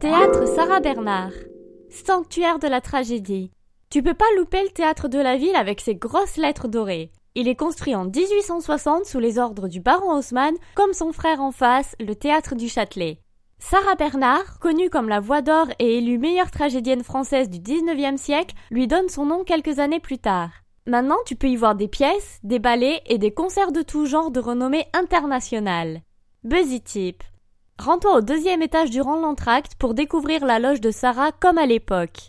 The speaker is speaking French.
Théâtre Sarah Bernard. Sanctuaire de la tragédie. Tu peux pas louper le théâtre de la ville avec ses grosses lettres dorées. Il est construit en 1860 sous les ordres du baron Haussmann, comme son frère en face, le théâtre du Châtelet. Sarah Bernard, connue comme la Voix d'Or et élue meilleure tragédienne française du 19e siècle, lui donne son nom quelques années plus tard. Maintenant, tu peux y voir des pièces, des ballets et des concerts de tout genre de renommée internationale. Buzzy Tip. Rends-toi au deuxième étage du rang l'entracte pour découvrir la loge de Sarah comme à l'époque.